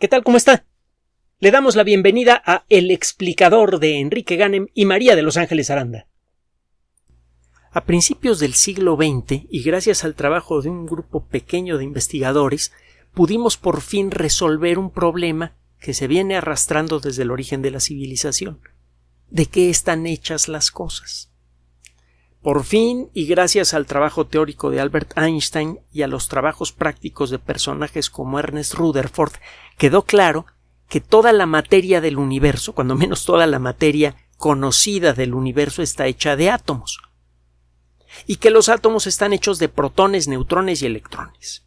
¿Qué tal? ¿Cómo está? Le damos la bienvenida a El explicador de Enrique Ganem y María de Los Ángeles Aranda. A principios del siglo XX, y gracias al trabajo de un grupo pequeño de investigadores, pudimos por fin resolver un problema que se viene arrastrando desde el origen de la civilización. ¿De qué están hechas las cosas? Por fin, y gracias al trabajo teórico de Albert Einstein y a los trabajos prácticos de personajes como Ernest Rutherford, quedó claro que toda la materia del universo, cuando menos toda la materia conocida del universo, está hecha de átomos. Y que los átomos están hechos de protones, neutrones y electrones.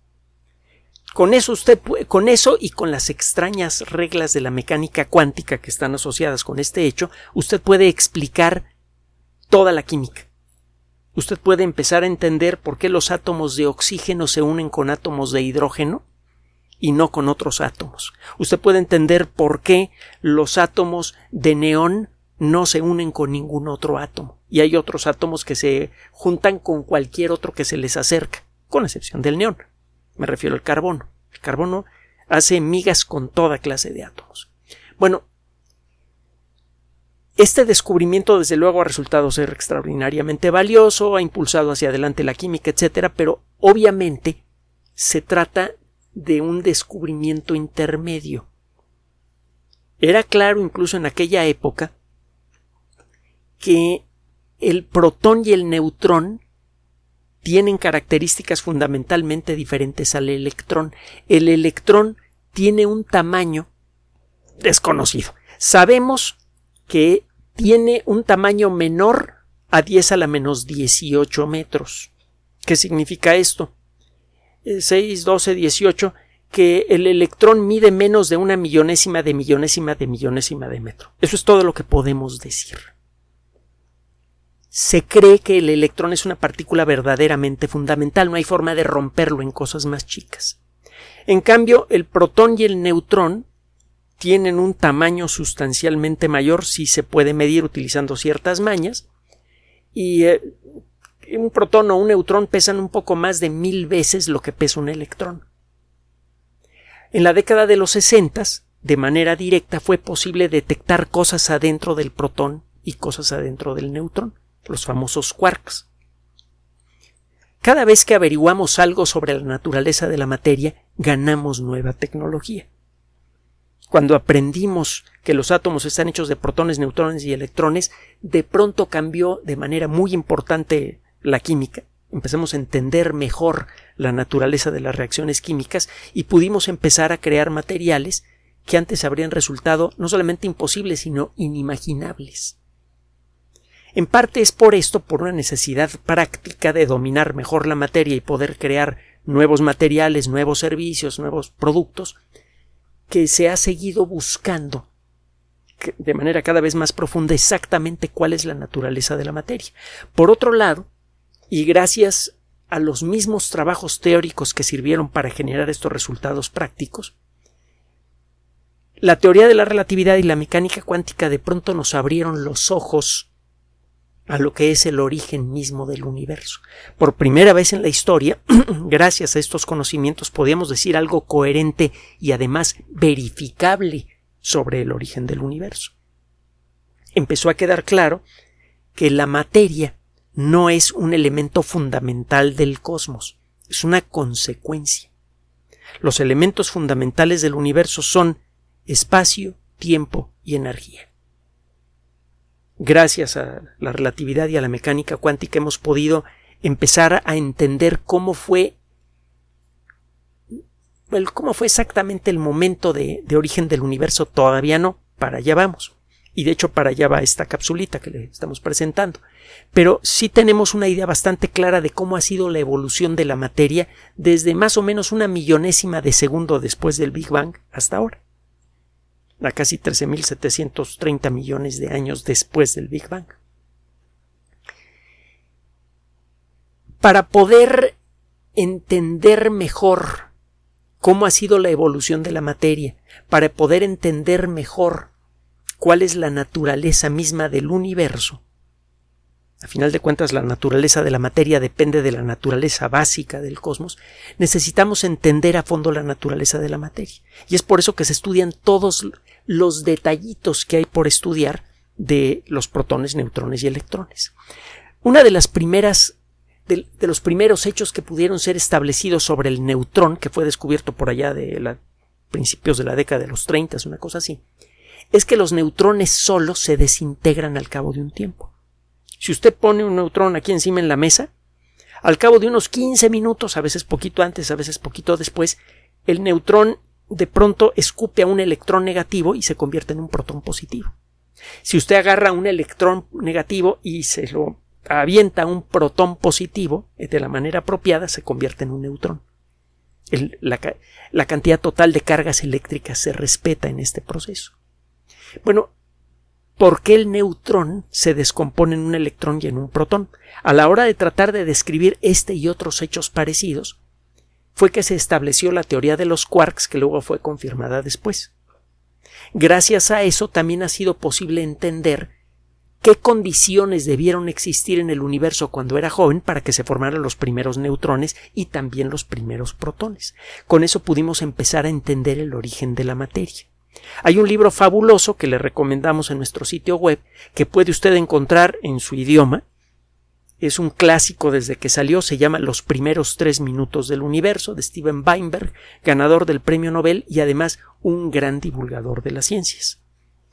Con eso usted con eso y con las extrañas reglas de la mecánica cuántica que están asociadas con este hecho, usted puede explicar toda la química usted puede empezar a entender por qué los átomos de oxígeno se unen con átomos de hidrógeno y no con otros átomos. Usted puede entender por qué los átomos de neón no se unen con ningún otro átomo y hay otros átomos que se juntan con cualquier otro que se les acerca, con excepción del neón. Me refiero al carbono. El carbono hace migas con toda clase de átomos. Bueno, este descubrimiento, desde luego, ha resultado ser extraordinariamente valioso, ha impulsado hacia adelante la química, etcétera, pero obviamente se trata de un descubrimiento intermedio. Era claro incluso en aquella época que el protón y el neutrón tienen características fundamentalmente diferentes al electrón. El electrón tiene un tamaño desconocido. Sabemos que tiene un tamaño menor a 10 a la menos 18 metros. ¿Qué significa esto? 6, 12, 18, que el electrón mide menos de una millonésima de millonésima de millonésima de metro. Eso es todo lo que podemos decir. Se cree que el electrón es una partícula verdaderamente fundamental, no hay forma de romperlo en cosas más chicas. En cambio, el protón y el neutrón tienen un tamaño sustancialmente mayor si se puede medir utilizando ciertas mañas y eh, un protón o un neutrón pesan un poco más de mil veces lo que pesa un electrón. En la década de los sesentas, de manera directa, fue posible detectar cosas adentro del protón y cosas adentro del neutrón, los famosos quarks. Cada vez que averiguamos algo sobre la naturaleza de la materia, ganamos nueva tecnología. Cuando aprendimos que los átomos están hechos de protones, neutrones y electrones, de pronto cambió de manera muy importante la química. Empezamos a entender mejor la naturaleza de las reacciones químicas y pudimos empezar a crear materiales que antes habrían resultado no solamente imposibles, sino inimaginables. En parte es por esto, por una necesidad práctica de dominar mejor la materia y poder crear nuevos materiales, nuevos servicios, nuevos productos, que se ha seguido buscando de manera cada vez más profunda exactamente cuál es la naturaleza de la materia. Por otro lado, y gracias a los mismos trabajos teóricos que sirvieron para generar estos resultados prácticos, la teoría de la relatividad y la mecánica cuántica de pronto nos abrieron los ojos a lo que es el origen mismo del universo. Por primera vez en la historia, gracias a estos conocimientos, podíamos decir algo coherente y además verificable sobre el origen del universo. Empezó a quedar claro que la materia no es un elemento fundamental del cosmos, es una consecuencia. Los elementos fundamentales del universo son espacio, tiempo y energía gracias a la relatividad y a la mecánica cuántica hemos podido empezar a entender cómo fue cómo fue exactamente el momento de, de, origen del universo todavía no, para allá vamos. Y de hecho para allá va esta capsulita que le estamos presentando. Pero sí tenemos una idea bastante clara de cómo ha sido la evolución de la materia desde más o menos una millonésima de segundo después del Big Bang hasta ahora a casi 13.730 millones de años después del Big Bang. Para poder entender mejor cómo ha sido la evolución de la materia, para poder entender mejor cuál es la naturaleza misma del universo, a final de cuentas la naturaleza de la materia depende de la naturaleza básica del cosmos, necesitamos entender a fondo la naturaleza de la materia. Y es por eso que se estudian todos los detallitos que hay por estudiar de los protones, neutrones y electrones. Una de las primeras de, los primeros hechos que pudieron ser establecidos sobre el neutrón, que fue descubierto por allá de la, principios de la década de los 30, una cosa así, es que los neutrones solos se desintegran al cabo de un tiempo. Si usted pone un neutrón aquí encima en la mesa, al cabo de unos 15 minutos, a veces poquito antes, a veces poquito después, el neutrón de pronto escupe a un electrón negativo y se convierte en un protón positivo. Si usted agarra un electrón negativo y se lo avienta un protón positivo, eh, de la manera apropiada, se convierte en un neutrón. la cantidad total de cargas eléctricas se respeta en este proceso. Bueno, ¿por qué el neutrón se descompone en un electrón y en un protón? A la hora de tratar de describir este y otros hechos parecidos, fue que se estableció la teoría de los quarks que luego fue confirmada después. Gracias a eso también ha sido posible entender qué condiciones debieron existir en el universo cuando era joven para que se formaran los primeros neutrones y también los primeros protones. Con eso pudimos empezar a entender el origen de la materia. Hay un libro fabuloso que le recomendamos en nuestro sitio web que puede usted encontrar en su idioma. Es un clásico desde que salió, se llama Los primeros tres minutos del universo de Steven Weinberg, ganador del premio Nobel y además un gran divulgador de las ciencias,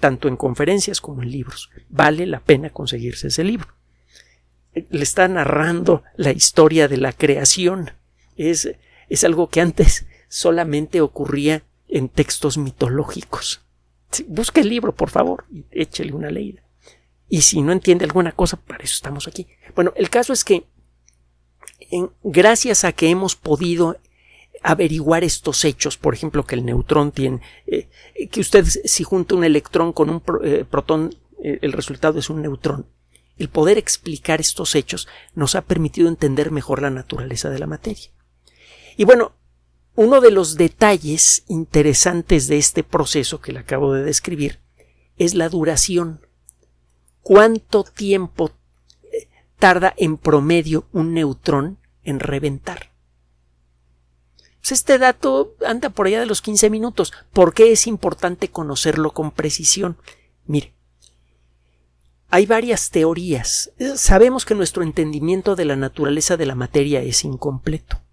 tanto en conferencias como en libros. Vale la pena conseguirse ese libro. Le está narrando la historia de la creación. Es, es algo que antes solamente ocurría en textos mitológicos. Busque el libro, por favor, y échele una leída. Y si no entiende alguna cosa, para eso estamos aquí. Bueno, el caso es que gracias a que hemos podido averiguar estos hechos, por ejemplo, que el neutrón tiene, eh, que usted si junta un electrón con un eh, protón, eh, el resultado es un neutrón. El poder explicar estos hechos nos ha permitido entender mejor la naturaleza de la materia. Y bueno, uno de los detalles interesantes de este proceso que le acabo de describir es la duración. ¿Cuánto tiempo eh, tarda en promedio un neutrón en reventar? Pues este dato anda por allá de los 15 minutos. ¿Por qué es importante conocerlo con precisión? Mire, hay varias teorías. Sabemos que nuestro entendimiento de la naturaleza de la materia es incompleto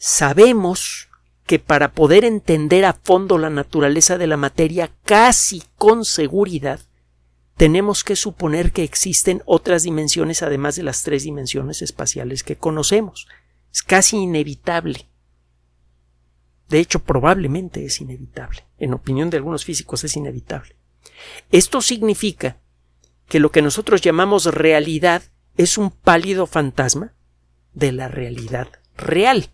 sabemos que para poder entender a fondo la naturaleza de la materia casi con seguridad, tenemos que suponer que existen otras dimensiones además de las tres dimensiones espaciales que conocemos. Es casi inevitable. De hecho, probablemente es inevitable. En opinión de algunos físicos es inevitable. Esto significa que lo que nosotros llamamos realidad es un pálido fantasma de la realidad real.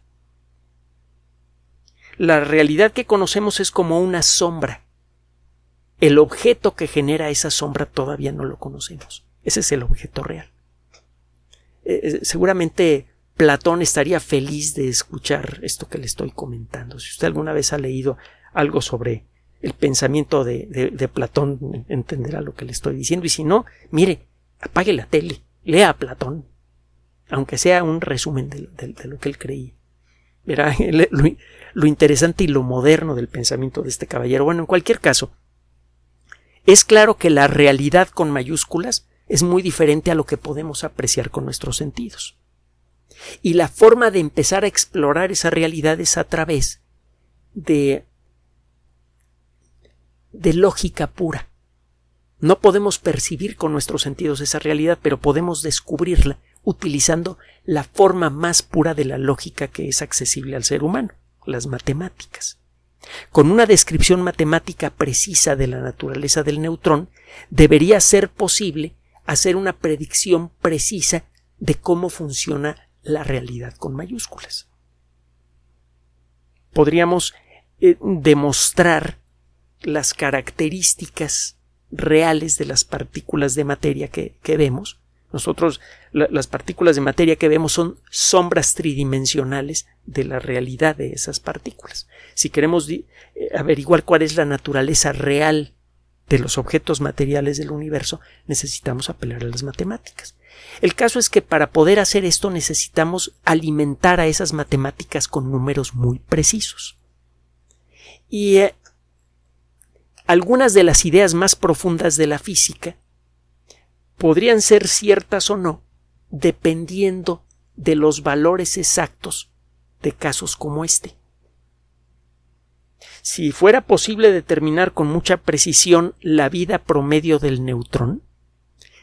La realidad que conocemos es como una sombra. El objeto que genera esa sombra todavía no lo conocemos. Ese es el objeto real. Eh, eh, seguramente Platón estaría feliz de escuchar esto que le estoy comentando. Si usted alguna vez ha leído algo sobre el pensamiento de, Platón, entenderá lo que le estoy diciendo. Y si no, mire, apague la tele, lea a Platón, aunque sea un resumen de, lo que él creía. Verá, lo interesante y lo moderno del pensamiento de este caballero. Bueno, en cualquier caso, es claro que la realidad con mayúsculas es muy diferente a lo que podemos apreciar con nuestros sentidos. Y la forma de empezar a explorar esa realidad es a través de de lógica pura. No podemos percibir con nuestros sentidos esa realidad, pero podemos descubrirla utilizando la forma más pura de la lógica que es accesible al ser humano las matemáticas. Con una descripción matemática precisa de la naturaleza del neutrón, debería ser posible hacer una predicción precisa de cómo funciona la realidad con mayúsculas. Podríamos eh, demostrar las características reales de las partículas de materia que vemos nosotros, las partículas de materia que vemos son sombras tridimensionales de la realidad de esas partículas. Si queremos eh, averiguar cuál es la naturaleza real de los objetos materiales del universo, necesitamos apelar a las matemáticas. El caso es que para poder hacer esto necesitamos alimentar a esas matemáticas con números muy precisos. Y eh, algunas de las ideas más profundas de la física podrían ser ciertas o no, dependiendo de los valores exactos de casos como este. Si fuera posible determinar con mucha precisión la vida promedio del neutrón,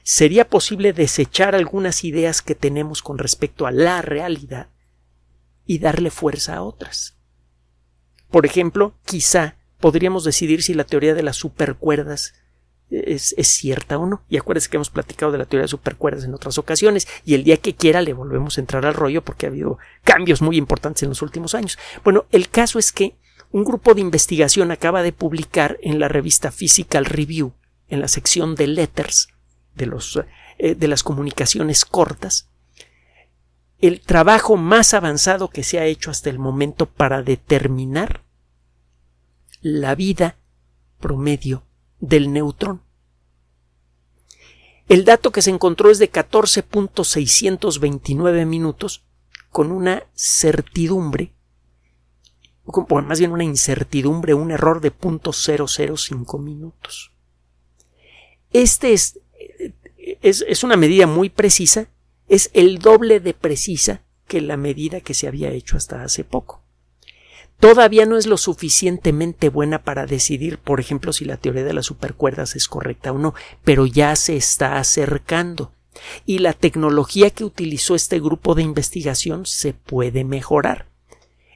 sería posible desechar algunas ideas que tenemos con respecto a la realidad y darle fuerza a otras. Por ejemplo, quizá podríamos decidir si la teoría de las supercuerdas es, cierta o no. Y acuérdense que hemos platicado de la teoría de supercuerdas en otras ocasiones y el día que quiera le volvemos a entrar al rollo porque ha habido cambios muy importantes en los últimos años. Bueno, el caso es que un grupo de investigación acaba de publicar en la revista Physical Review, en la sección de letters, de, los, eh, de las comunicaciones cortas, el trabajo más avanzado que se ha hecho hasta el momento para determinar la vida promedio del neutrón. El dato que se encontró es de 14.629 minutos con una certidumbre, o más bien una incertidumbre, un error de 0.005 minutos. Este es, es, es una medida muy precisa, es el doble de precisa que la medida que se había hecho hasta hace poco todavía no es lo suficientemente buena para decidir, por ejemplo, si la teoría de las supercuerdas es correcta o no, pero ya se está acercando. Y la tecnología que utilizó este grupo de investigación se puede mejorar.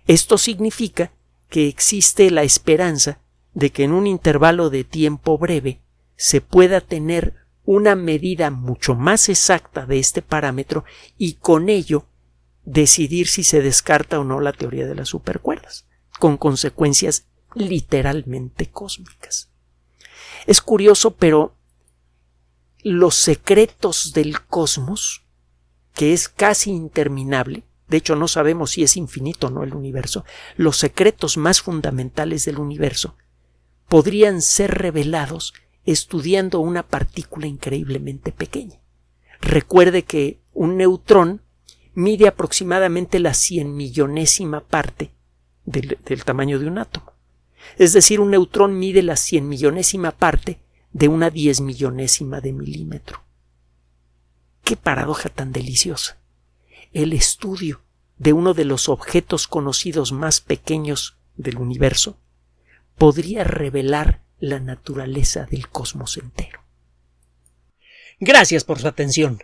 Esto significa que existe la esperanza de que en un intervalo de tiempo breve se pueda tener una medida mucho más exacta de este parámetro y con ello decidir si se descarta o no la teoría de las supercuerdas con consecuencias literalmente cósmicas. Es curioso, pero los secretos del cosmos, que es casi interminable, de hecho no sabemos si es infinito o no el universo, los secretos más fundamentales del universo podrían ser revelados estudiando una partícula increíblemente pequeña. Recuerde que un neutrón mide aproximadamente la cien millonésima parte del, tamaño de un átomo. Es decir, un neutrón mide la cien millonésima parte de una diez millonésima de milímetro. Qué paradoja tan deliciosa. El estudio de uno de los objetos conocidos más pequeños del universo podría revelar la naturaleza del cosmos entero. Gracias por su atención.